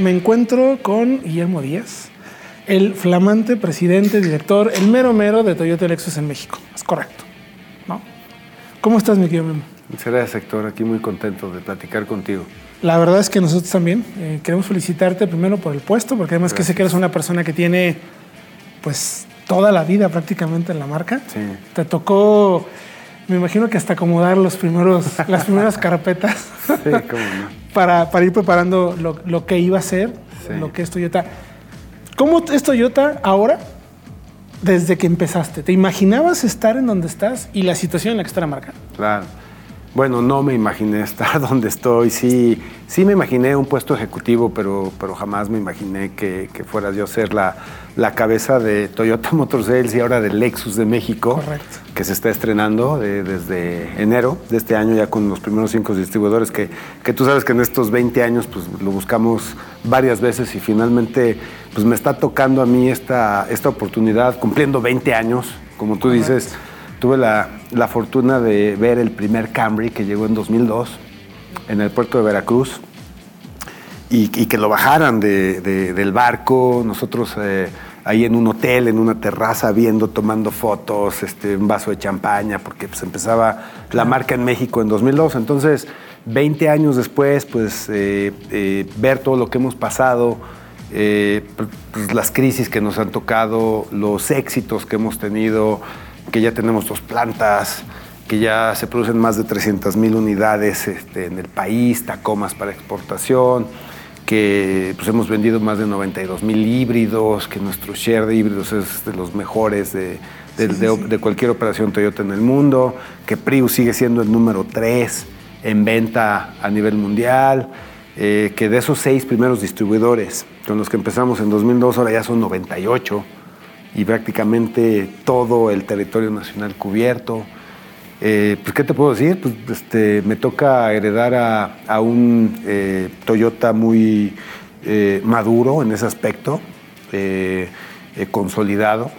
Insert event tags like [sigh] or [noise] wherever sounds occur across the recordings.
me encuentro con Guillermo Díaz, el flamante presidente, director, el mero mero de Toyota Lexus en México. Es correcto, ¿no? ¿Cómo estás, mi querido Memo? Muchas gracias, Héctor. Aquí muy contento de platicar contigo. La verdad es que nosotros también eh, queremos felicitarte primero por el puesto, porque además que sé que eres una persona que tiene, pues, toda la vida prácticamente en la marca. Sí. Te tocó, me imagino que hasta acomodar los primeros, las primeras [laughs] carpetas Sí, cómo no. [laughs] para, para ir preparando lo, lo que iba a ser, Sí. lo que es Toyota. ¿Cómo es Toyota ahora desde que empezaste? ¿Te imaginabas estar en donde estás y la situación en la que está la marca? Claro. Bueno, no me imaginé [laughs] estar donde estoy. Sí, sí me imaginé un puesto ejecutivo, pero, pero jamás me imaginé que, que fuera yo ser la, la cabeza de Toyota [laughs] Motor Sales y ahora de Lexus de México, Correcto. que se está estrenando eh, desde enero de este año ya con los primeros cinco distribuidores que, que tú sabes que en estos 20 años pues lo buscamos varias veces y finalmente pues me está tocando a mí esta, esta oportunidad cumpliendo 20 años, como tú dices. Tuve la, la fortuna de ver el primer Camry que llegó en 2002 en el puerto de Veracruz y, y que lo bajaran de- de- del barco, nosotros eh, ahí en un hotel, en una terraza, viendo, tomando fotos, este, un vaso de champaña, porque pues, empezaba la marca en México en 2002. Entonces, 20 años después, pues eh, eh, ver todo lo que hemos pasado, eh, pues, las crisis que nos han tocado, los éxitos que hemos tenido, que ya tenemos dos plantas, que ya se producen más de 300 mil unidades este, en el país, Tacomas para exportación, que pues, hemos vendido más de 92 mil híbridos, que nuestro share de híbridos es de los mejores de, de- de- de cualquier operación Toyota en el mundo, que Prius sigue siendo el número 3 en venta a nivel mundial, eh, que de esos seis primeros distribuidores con los que empezamos en 2002 ahora ya son 98 y prácticamente todo el territorio nacional cubierto. Eh, pues, ¿qué te puedo decir? Pues, este, me toca heredar a, a un eh, Toyota muy eh, maduro en ese aspecto, eh, eh, consolidado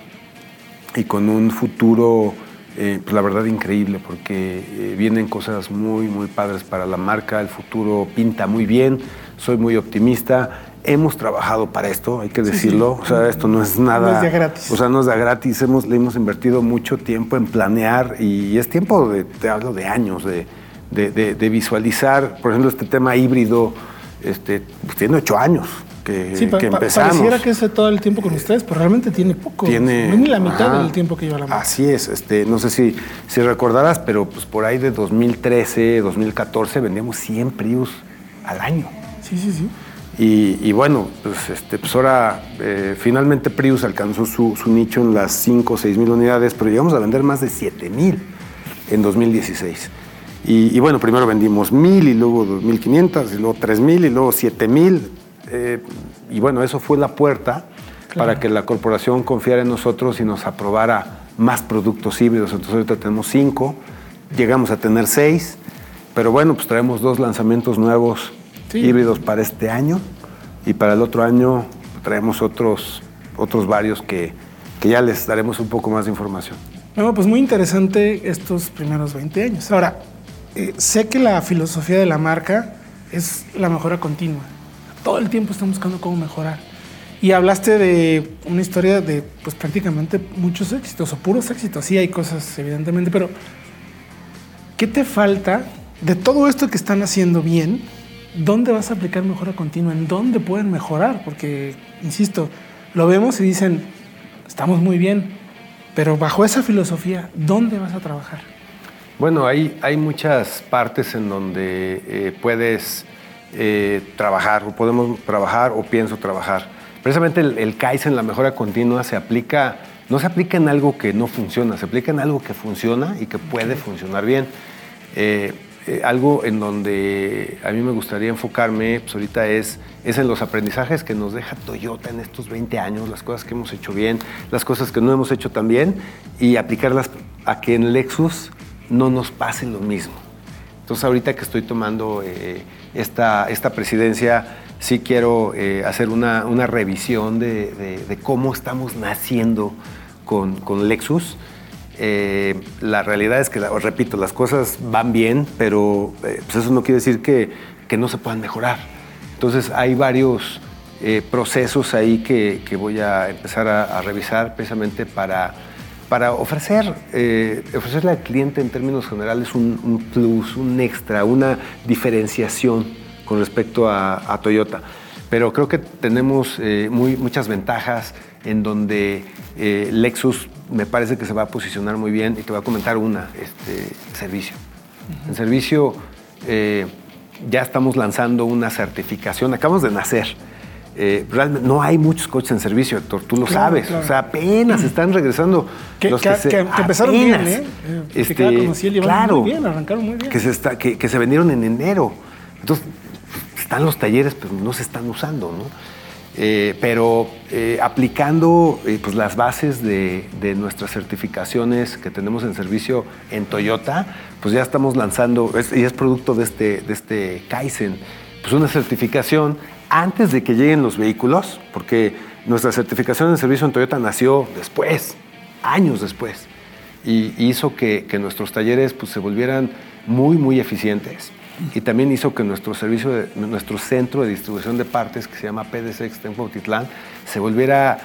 y con un futuro, eh, pues, la verdad, increíble, porque vienen cosas muy, muy padres para la marca, el futuro pinta muy bien, soy muy optimista. Hemos trabajado para esto, hay que decirlo. O sea, esto no es nada. No es de gratis. O sea, no es de gratis. Hemos, le hemos invertido mucho tiempo en planear y es tiempo, de, te hablo de años, de, de- de- de visualizar, por ejemplo, este tema híbrido, este, pues tiene ocho años que, Sí, que empezamos. pareciera que es todo el tiempo con ustedes, pero realmente tiene poco. Tiene, no ni la mitad ajá. del tiempo que lleva la marca. Así es, este, no sé si, si recordarás, pero pues por ahí de 2013, 2014 vendíamos 100 Prius al año. Sí, sí, sí. Y, y bueno, pues, este, pues ahora eh, finalmente Prius alcanzó su, su nicho en las 5 o 6 mil unidades, pero llegamos a vender más de 7 mil en 2016. Y, y bueno, primero vendimos mil y luego 2.500 y luego 3.000 y luego 7.000. eh, y bueno, eso fue la puerta para que la corporación confiara en nosotros y nos aprobara más productos híbridos. Entonces ahorita tenemos 5, llegamos a tener 6, pero bueno, pues traemos dos lanzamientos nuevos Sí. híbridos para este año y para el otro año traemos otros, otros varios que, que ya les daremos un poco más de información. No, pues muy interesante estos primeros 20 años. Ahora, eh, sé que la filosofía de la marca es la mejora continua. Todo el tiempo estamos buscando cómo mejorar. Y hablaste de una historia de, pues prácticamente muchos éxitos o puros éxitos. Sí hay cosas, evidentemente, pero ¿qué te falta de todo esto que están haciendo bien? ¿Dónde vas a aplicar mejora continua? ¿En dónde pueden mejorar? Porque, insisto, lo vemos y dicen, estamos muy bien, pero bajo esa filosofía, ¿dónde vas a trabajar? Bueno, hay, hay muchas partes en donde eh, puedes eh, trabajar, o podemos trabajar, o pienso trabajar. Precisamente el, el Kaizen, la mejora continua, se aplica, no se aplica en algo que no funciona, se aplica en algo que funciona y que puede funcionar bien. Eh, eh, algo en donde a mí me gustaría enfocarme pues ahorita es, es en los aprendizajes que nos deja Toyota en estos 20 años, las cosas que hemos hecho bien, las cosas que no hemos hecho tan bien y aplicarlas a que en Lexus no nos pase lo mismo. Entonces ahorita que estoy tomando eh, esta, esta presidencia, sí quiero eh, hacer una, una revisión de, de- cómo estamos naciendo con, con Lexus. Eh, la realidad es que, repito, las cosas van bien, pero eh, pues eso no quiere decir que, que no se puedan mejorar. Entonces hay varios eh, procesos ahí que, voy a empezar a, revisar precisamente para, para ofrecer, eh, ofrecerle al cliente en términos generales un, plus, un extra, una diferenciación con respecto a, Toyota. Pero creo que tenemos eh, muy, muchas ventajas en donde Lexus me parece que se va a posicionar muy bien y te voy a comentar una, este, servicio. En servicio ya estamos lanzando una certificación, acabamos de nacer. Eh, realmente no hay muchos coches en servicio, Héctor, tú lo sabes. O sea, apenas están regresando. Que, los que, que, empezaron bien, ¿eh? Este, claro, muy bien, arrancaron muy bien. Que se, está, que, se vendieron en enero. Entonces, están los talleres, pero no se están usando, ¿no? Eh, pero eh, aplicando pues las bases de, de, nuestras certificaciones que tenemos en servicio en Toyota, pues ya estamos lanzando, y es producto de este, de este Kaizen, pues una certificación antes de que lleguen los vehículos, porque nuestra certificación de servicio en Toyota nació después, años después, y hizo que, nuestros talleres pues, se volvieran muy, muy eficientes. Y también hizo que nuestro servicio, nuestro centro de distribución de partes, que se llama PDC Extenfo Titlán, se volviera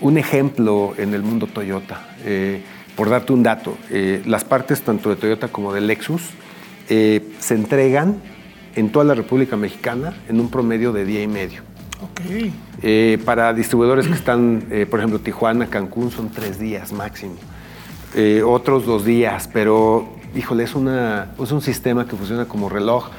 un ejemplo en el mundo Toyota. Eh, por darte un dato, eh, las partes tanto de Toyota como de Lexus eh, se entregan en toda la República Mexicana en un promedio de día y medio. Okay. Eh, para distribuidores que están, eh, por ejemplo, Tijuana, Cancún, son tres días máximo. Eh, otros dos días, pero, híjole, es, una, es un sistema que funciona como reloj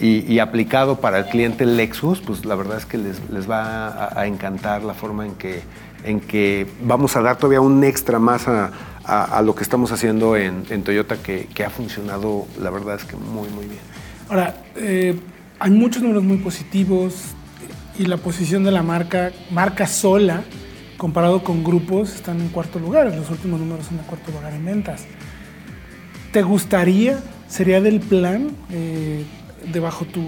y, aplicado para el cliente Lexus, pues la verdad es que les, les va a, encantar la forma en que, en que vamos a dar todavía un extra más a, a, lo que estamos haciendo en, en Toyota, que, que ha funcionado, la verdad es que muy, muy bien. Ahora, eh, hay muchos números muy positivos y la posición de la marca, marca sola, comparado con grupos, están en cuarto lugar. Los últimos números son en cuarto lugar en ventas. ¿Te gustaría, sería del plan, eh, bajo tu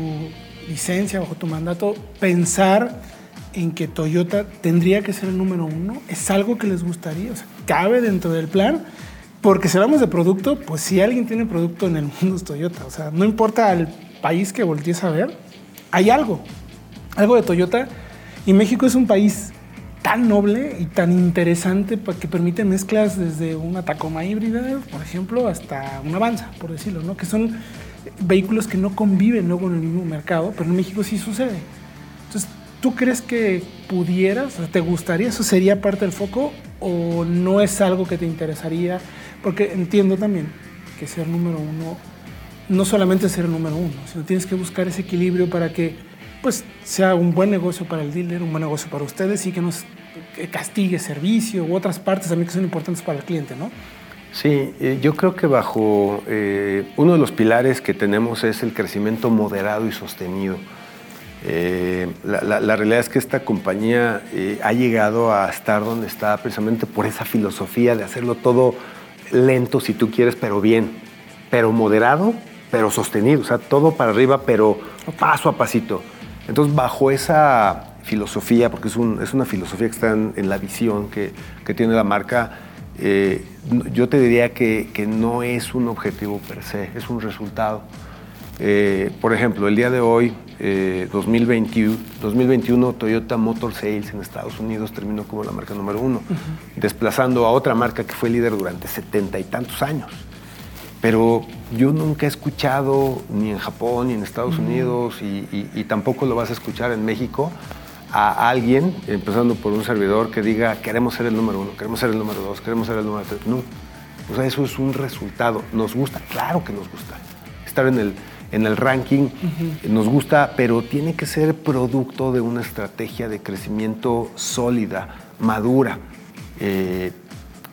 licencia, bajo tu mandato, pensar en que Toyota tendría que ser el número uno? ¿Es algo que les gustaría? ¿cabe dentro del plan? Porque si hablamos de producto, pues si alguien tiene producto en el mundo es Toyota. O sea, no importa el país que voltees a ver, hay algo. Algo de Toyota. Y México es un país tan noble y tan interesante que permite mezclas desde una Tacoma híbrida, por ejemplo, hasta una Avanza, por decirlo, ¿no? Que son vehículos que no conviven luego en el mismo mercado, pero en México sí sucede. Entonces, ¿tú crees que pudieras, te gustaría, eso sería parte del foco o no es algo que te interesaría? Porque entiendo también que ser número uno, no solamente ser el número uno, sino tienes que buscar ese equilibrio para que pues, sea un buen negocio para el dealer, un buen negocio para ustedes y que nos castigue servicio u otras partes también que son importantes para el cliente, ¿no? Sí, eh, yo creo que bajo eh, uno de los pilares que tenemos es el crecimiento moderado y sostenido. Eh, la, la, realidad es que esta compañía ha llegado a estar donde está precisamente por esa filosofía de hacerlo todo lento si tú quieres, pero bien, pero moderado, pero sostenido, o sea, todo para arriba, pero paso a pasito. Entonces, bajo esa filosofía, porque es, una filosofía que está en, la visión que, tiene la marca, eh, yo te diría que, no es un objetivo per se, es un resultado. Eh, por ejemplo, el día de hoy, 2021, eh, 2021, Toyota Motor Sales en Estados Unidos terminó como la marca número uno, desplazando a otra marca que fue líder durante setenta y tantos años. Pero yo nunca he escuchado, ni en Japón, ni en Estados Unidos, y, tampoco lo vas a escuchar en México, a alguien, empezando por un servidor, que diga, queremos ser el número uno, queremos ser el número dos, queremos ser el número tres. No. O sea, eso es un resultado. ¿Nos gusta? Claro que nos gusta. Estar en el en el ranking, nos gusta, pero tiene que ser producto de una estrategia de crecimiento sólida, madura. Eh,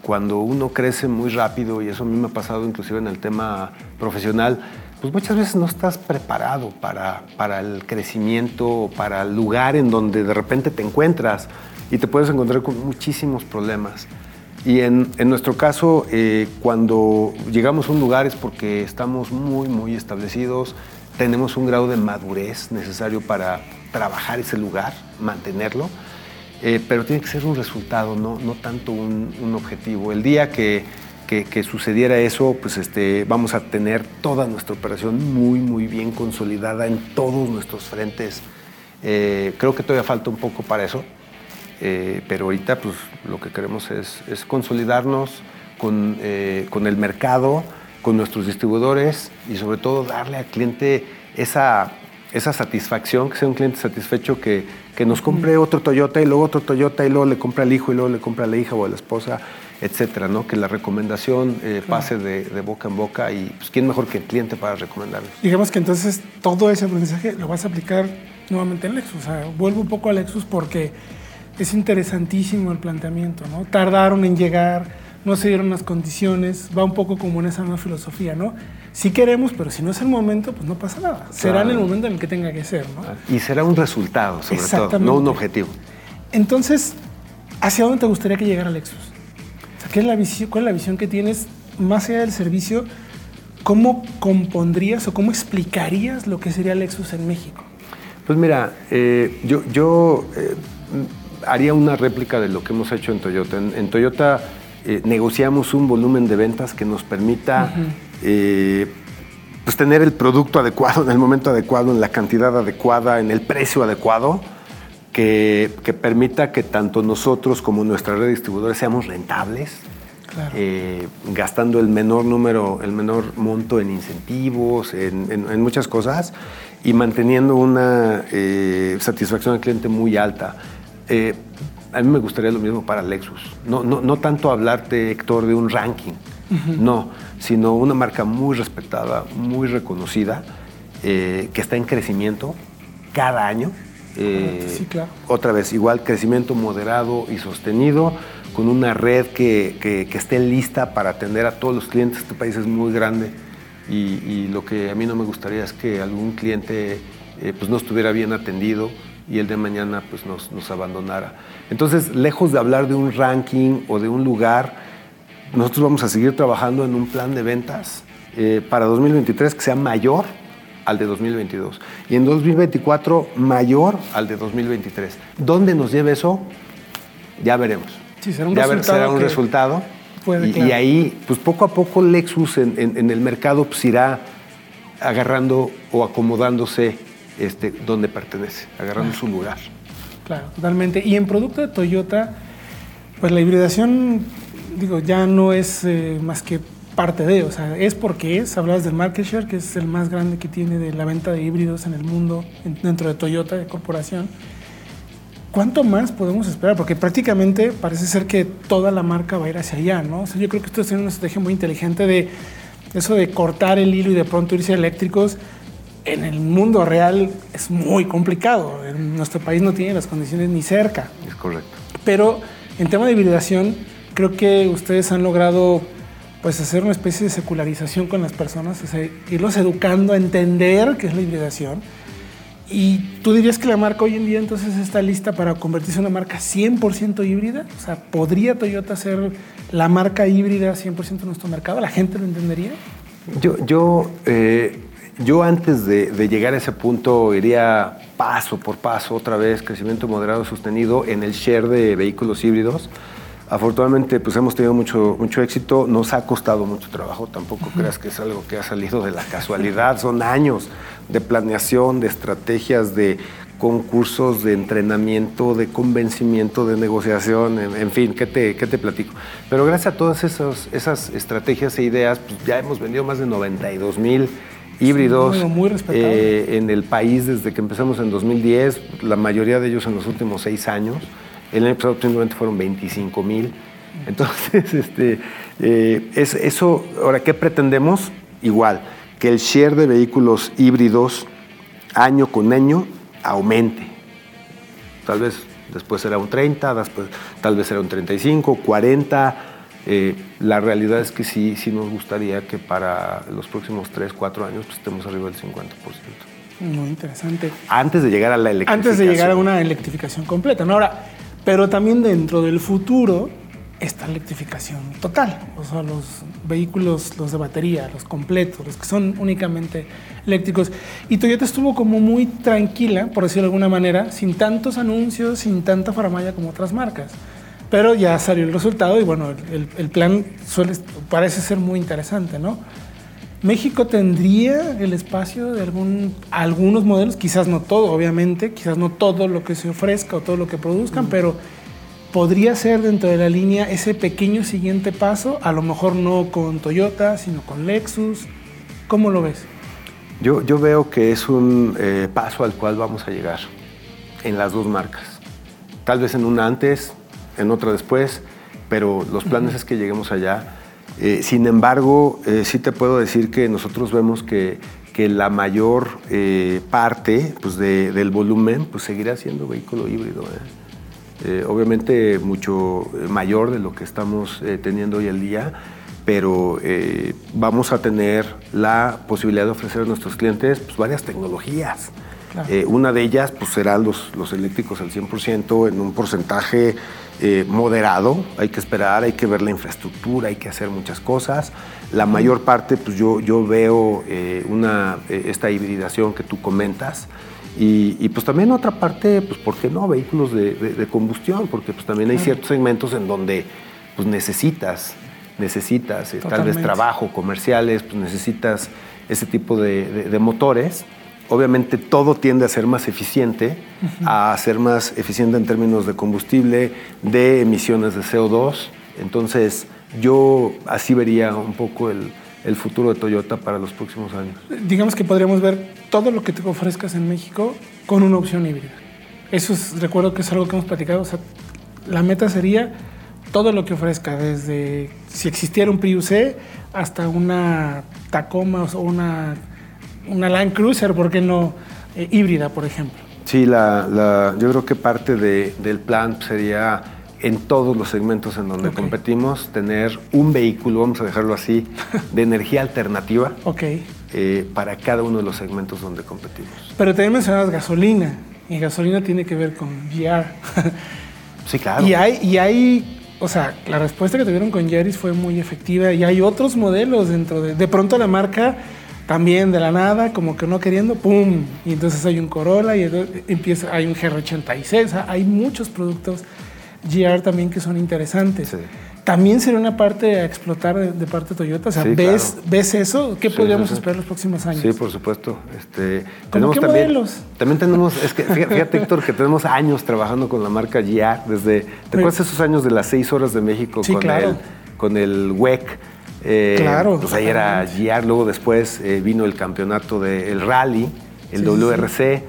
cuando uno crece muy rápido, y eso a mí me ha pasado inclusive en el tema profesional, pues muchas veces no estás preparado para, para el crecimiento, para el lugar en donde de repente te encuentras y te puedes encontrar con muchísimos problemas. Y en, nuestro caso, eh, cuando llegamos a un lugar es porque estamos muy, muy establecidos, tenemos un grado de madurez necesario para trabajar ese lugar, mantenerlo, eh, pero tiene que ser un resultado, no, no tanto un, objetivo. El día que, que, sucediera eso, pues este, vamos a tener toda nuestra operación muy, muy bien consolidada en todos nuestros frentes Eh, creo que todavía falta un poco para eso, eh, pero ahorita pues, lo que queremos es, es consolidarnos con, con, el mercado, con nuestros distribuidores y sobre todo darle al cliente esa, esa satisfacción, que sea un cliente satisfecho que, que nos compre otro Toyota y luego otro Toyota y luego le compra al hijo y luego le compra a la hija o a la esposa etcétera, ¿no? Que la recomendación eh, pase de, boca en boca y pues, quién mejor que el cliente para recomendarle. Digamos que entonces todo ese aprendizaje lo vas a aplicar nuevamente en Lexus. O sea, vuelvo un poco a Lexus porque es interesantísimo el planteamiento, ¿no? Tardaron en llegar, no se dieron las condiciones, va un poco como en esa nueva filosofía, ¿no? Si queremos, pero si no es el momento, pues no pasa nada. Será en el momento en el que tenga que ser, ¿no? Y será un resultado, sobre todo, no un objetivo. Entonces, ¿hacia dónde te gustaría que llegara Lexus? ¿Qué es la visión, ¿Cuál es la visión que tienes más allá del servicio? ¿Cómo compondrías o cómo explicarías lo que sería Lexus en México? Pues mira, eh, yo, yo eh, haría una réplica de lo que hemos hecho en Toyota. En, Toyota eh, negociamos un volumen de ventas que nos permita pues tener el producto adecuado en el momento adecuado, en la cantidad adecuada, en el precio adecuado que, permita que tanto nosotros como nuestra red de distribuidores seamos rentables, eh, gastando el menor número, el menor monto en incentivos, en, muchas cosas y manteniendo una eh, satisfacción al cliente muy alta. Eh, a mí me gustaría lo mismo para Lexus. No, no, no tanto hablarte, Héctor, de un ranking, no, sino una marca muy respetada, muy reconocida, que está en crecimiento cada año eh, otra vez, igual crecimiento moderado y sostenido, con una red que, esté lista para atender a todos los clientes. Este país es muy grande y, lo que a mí no me gustaría es que algún cliente eh, pues no estuviera bien atendido y el de mañana pues nos, abandonara. Entonces, lejos de hablar de un ranking o de un lugar, nosotros vamos a seguir trabajando en un plan de ventas eh, para 2023 que sea mayor al de 2022 y en 2024 mayor al de 2023. ¿Dónde nos lleve eso? Ya veremos. Sí, será un ya resultado. será un resultado. y, ahí, pues poco a poco Lexus en, el mercado pues, irá agarrando o acomodándose este, donde pertenece, agarrando su lugar. Claro, totalmente. Y en producto de Toyota, pues la hibridación, digo, ya no es eh, más que parte de, o sea, es porque es, hablabas del market share, que es el más grande que tiene de la venta de híbridos en el mundo, dentro de Toyota, de corporación. ¿Cuánto más podemos esperar? Porque prácticamente parece ser que toda la marca va a ir hacia allá, ¿no? O sea, yo creo que ustedes tienen una estrategia muy inteligente de eso de cortar el hilo y de pronto irse eléctricos. En el mundo real es muy complicado. En nuestro país no tiene las condiciones ni cerca. Es correcto. Pero en tema de hibridación, creo que ustedes han logrado pues hacer una especie de secularización con las personas, irlos educando a entender qué es la hibridación. ¿Y tú dirías que la marca hoy en día entonces está lista para convertirse en una marca 100% híbrida? O sea, ¿podría Toyota ser la marca híbrida 100% en nuestro mercado? ¿La gente lo entendería? Yo, yo, eh, yo antes de, de, llegar a ese punto iría paso por paso, otra vez, crecimiento moderado sostenido en el share de vehículos híbridos. Afortunadamente, pues hemos tenido mucho, mucho éxito. Nos ha costado mucho trabajo. Tampoco creas que es algo que ha salido de la casualidad. [laughs] Son años de planeación, de estrategias, de concursos, de entrenamiento, de convencimiento, de negociación, en, fin, ¿qué te, ¿qué te platico? Pero gracias a todas esas, esas estrategias e ideas, pues ya hemos vendido más de 92 mil híbridos eh, en el país desde que empezamos en 2010, la mayoría de ellos en los últimos seis años. El año pasado simplemente fueron 25 mil. Entonces, [laughs] este, eh, es, eso, ahora, ¿qué pretendemos? Igual, que el share de vehículos híbridos año con año aumente. Tal vez después será un 30, después, tal vez será un 35, 40. Eh, la realidad es que sí, sí nos gustaría que para los próximos 3, 4 años pues, estemos arriba del 50%. Muy interesante. Antes de llegar a la electrificación. Antes de llegar a una electrificación completa. ¿no? Ahora, pero también dentro del futuro está electrificación total, o sea, los vehículos, los de batería, los completos, los que son únicamente eléctricos. Y Toyota estuvo como muy tranquila, por decirlo de alguna manera, sin tantos anuncios, sin tanta faramaya como otras marcas. Pero ya salió el resultado y bueno, el, plan suele, parece ser muy interesante, ¿no? México tendría el espacio de algún, algunos modelos, quizás no todo, obviamente, quizás no todo lo que se ofrezca o todo lo que produzcan, pero podría ser dentro de la línea ese pequeño siguiente paso, a lo mejor no con Toyota, sino con Lexus. ¿Cómo lo ves? Yo, yo veo que es un eh, paso al cual vamos a llegar en las dos marcas. Tal vez en una antes, en otra después, pero los planes es que lleguemos allá eh, sin embargo, eh, sí te puedo decir que nosotros vemos que, la mayor eh, parte pues, del volumen pues, seguirá siendo vehículo híbrido. obviamente mucho mayor de lo que estamos teniendo hoy el día, pero vamos a tener la posibilidad de ofrecer a nuestros clientes pues, varias tecnologías. Una de ellas pues, serán los, los eléctricos al 100% en un porcentaje eh, moderado, hay que esperar, hay que ver la infraestructura, hay que hacer muchas cosas. La mayor parte, pues yo, yo veo eh, una, eh, esta hibridación que tú comentas. Y, pues también otra parte, pues ¿por qué no? Vehículos de, combustión, porque pues también hay ciertos segmentos en donde pues necesitas, necesitas tal vez trabajo, comerciales, pues necesitas ese tipo de motores obviamente todo tiende a ser más eficiente, a ser más eficiente en términos de combustible, de emisiones de CO2. Entonces, yo así vería un poco el, futuro de Toyota para los próximos años. Digamos que podríamos ver todo lo que te ofrezcas en México con una opción híbrida. Eso es, recuerdo que es algo que hemos platicado. O sea, la meta sería todo lo que ofrezca, desde si existiera un Prius C hasta una Tacoma o una una Land Cruiser, ¿por qué no eh, híbrida, por ejemplo? Sí, la, yo creo que parte del plan sería en todos los segmentos en donde competimos, tener un vehículo, vamos a dejarlo así, [laughs] de energía alternativa okay. Eh, para cada uno de los segmentos donde competimos. Pero también mencionabas gasolina, y gasolina tiene que ver con GR. sí, claro. Y hay, y hay, o sea, la respuesta que tuvieron con Yaris fue muy efectiva y hay otros modelos dentro de... De pronto la marca también de la nada, como que no queriendo, ¡pum! Y entonces hay un Corolla y empieza, hay un GR86, hay muchos productos GR también que son interesantes. También sería una parte a explotar de, parte de Toyota. O sea, ¿ves, ¿ves eso? ¿Qué podríamos esperar los próximos años? Sí, por supuesto. Este, tenemos qué también, modelos? También tenemos, es que fíjate, Héctor, que tenemos años trabajando con la marca GR desde, ¿te acuerdas esos años de las seis horas de México con, el, con el WEC? Eh, claro. Pues ahí era guiar, luego después eh, vino el campeonato del rally, el WRC.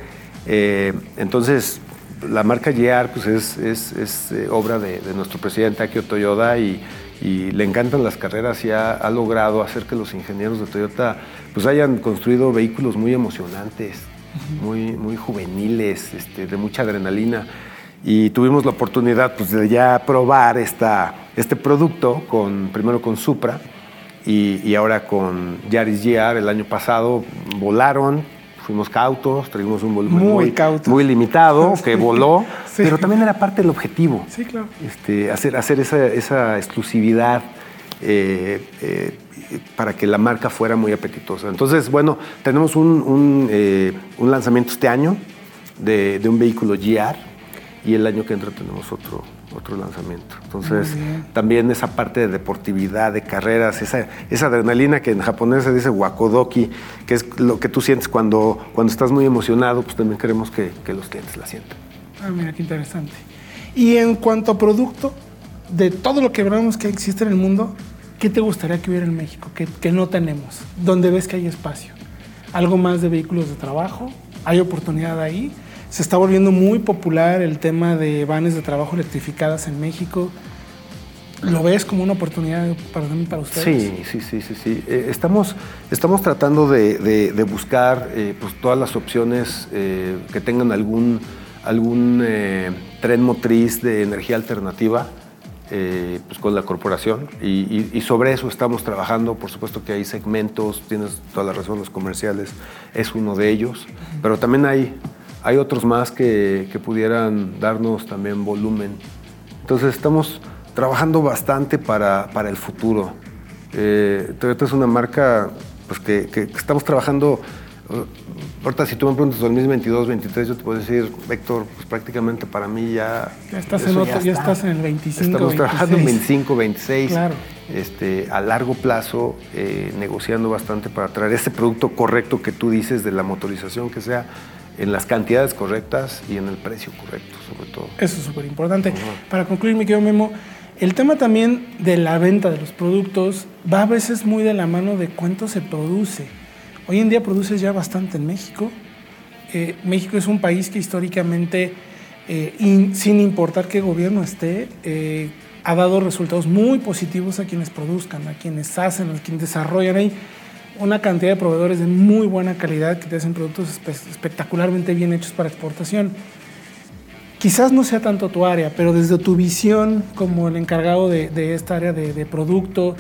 Eh, entonces, la marca GR pues es, es, obra de, nuestro presidente Akio Toyoda y, le encantan las carreras y ha, logrado hacer que los ingenieros de Toyota pues hayan construido vehículos muy emocionantes, muy, muy juveniles, este, de mucha adrenalina. Y tuvimos la oportunidad pues, de ya probar esta, este producto, con, primero con Supra, y, ahora con Yaris GR el año pasado volaron, fuimos cautos, tuvimos un volumen muy, muy, limitado, [laughs] que voló, pero también era parte del objetivo. Sí, claro. Este, hacer, hacer esa, esa exclusividad eh, eh, para que la marca fuera muy apetitosa. Entonces, bueno, tenemos un, un, eh, un lanzamiento este año de, de, un vehículo GR y el año que entra tenemos otro, otro lanzamiento. Entonces, también esa parte de deportividad, de carreras, esa, esa adrenalina que en japonés se dice wakodoki, que es lo que tú sientes cuando, cuando estás muy emocionado, pues también queremos que, los clientes la sientan. Ah, mira, qué interesante. Y en cuanto a producto, de todo lo que hablamos que existe en el mundo, ¿qué te gustaría que hubiera en México, que, que no tenemos? ¿Dónde ves que hay espacio? ¿Algo más de vehículos de trabajo? ¿Hay oportunidad ahí? Se está volviendo muy popular el tema de vanes de trabajo electrificadas en México. ¿Lo ves como una oportunidad para, para ustedes? Sí, sí, sí, sí. sí. Eh, estamos, estamos tratando de, buscar eh, pues, todas las opciones eh, que tengan algún, algún tren motriz de energía alternativa pues, con la corporación y, sobre eso estamos trabajando. Por supuesto que hay segmentos, tienes toda la razón, los comerciales es uno de ellos, pero también hay hay otros más que, pudieran darnos también volumen. Entonces estamos trabajando bastante para, el futuro. Eh, Toyota es una marca pues, que, estamos trabajando. Uh, ahorita, si tú me preguntas 2022, 2023, yo te puedo decir, Héctor, pues prácticamente para mí ya. Ya estás, en, otro, ya, estás en el 25. Estamos trabajando en 25, 26. Claro. este, a largo plazo eh, negociando bastante para traer ese producto correcto que tú dices de la motorización, que sea en las cantidades correctas y en el precio correcto, sobre todo. Eso es súper importante. Para concluir, mi querido Memo, el tema también de la venta de los productos va a veces muy de la mano de cuánto se produce. Hoy en día produces ya bastante en México. Eh, México es un país que históricamente, eh, sin importar qué gobierno esté, eh, ha dado resultados muy positivos a quienes produzcan, a quienes hacen, a quienes desarrollan. Hay una cantidad de proveedores de muy buena calidad que te hacen productos espectacularmente bien hechos para exportación quizás no sea tanto tu área, pero desde tu visión como el encargado de, esta área de, producto,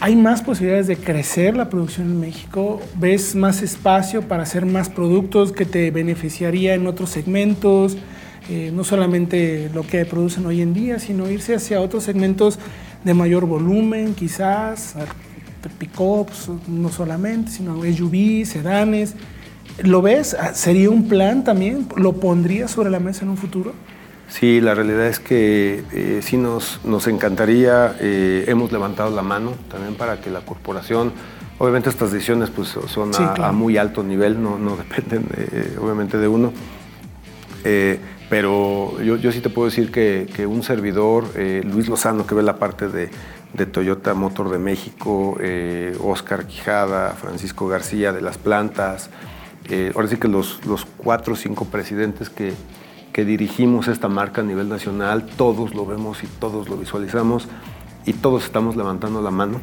¿hay más posibilidades de crecer la producción en México? ¿Ves más espacio para hacer más productos que te beneficiaría en otros segmentos? Eh, no solamente lo que producen hoy en día, sino irse hacia otros segmentos de mayor volumen, quizás, pick-ups, no solamente, sino SUVs, sedanes. ¿Lo ves? Ah, ¿Sería un plan también? ¿Lo pondrías sobre la mesa en un futuro? Sí, la realidad es que eh, sí nos, nos encantaría, eh, hemos levantado la mano también para que la corporación, obviamente estas decisiones pues, son a, muy alto nivel, no, no [laughs] dependen eh, obviamente de uno, pero yo, yo, sí te puedo decir que, que un servidor, Luis Lozano, que ve la parte de, de Toyota Motor de México, Oscar Quijada, Francisco García de las plantas, eh, ahora sí que los, los cuatro o cinco presidentes que, que dirigimos esta marca a nivel nacional, todos lo vemos y todos lo visualizamos y todos estamos levantando la mano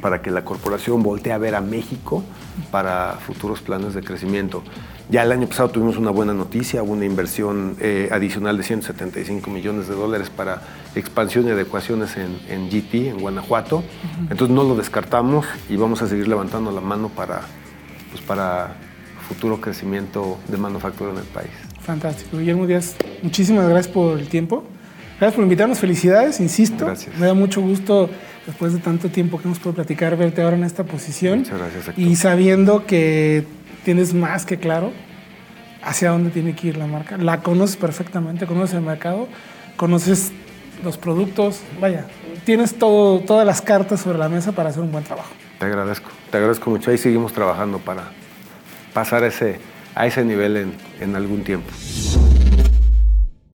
para que la corporación voltee a ver a México para futuros planes de crecimiento. Ya el año pasado tuvimos una buena noticia, una inversión eh, adicional de 175 millones de dólares para expansión y adecuaciones en, en GT, en Guanajuato. Entonces no lo descartamos y vamos a seguir levantando la mano para, pues para futuro crecimiento de manufactura en el país. Fantástico. Guillermo Díaz, muchísimas gracias por el tiempo. Gracias por invitarnos. Felicidades, insisto. Gracias. Me da mucho gusto, después de tanto tiempo que hemos podido platicar, verte ahora en esta posición. Muchas gracias. Héctor. Y sabiendo que tienes más que claro hacia dónde tiene que ir la marca. La conoces perfectamente, conoces el mercado, conoces los productos. Vaya, tienes todo, todas las cartas sobre la mesa para hacer un buen trabajo. Te agradezco. Te agradezco mucho. Ahí seguimos trabajando para pasar ese, a ese nivel en, en algún tiempo.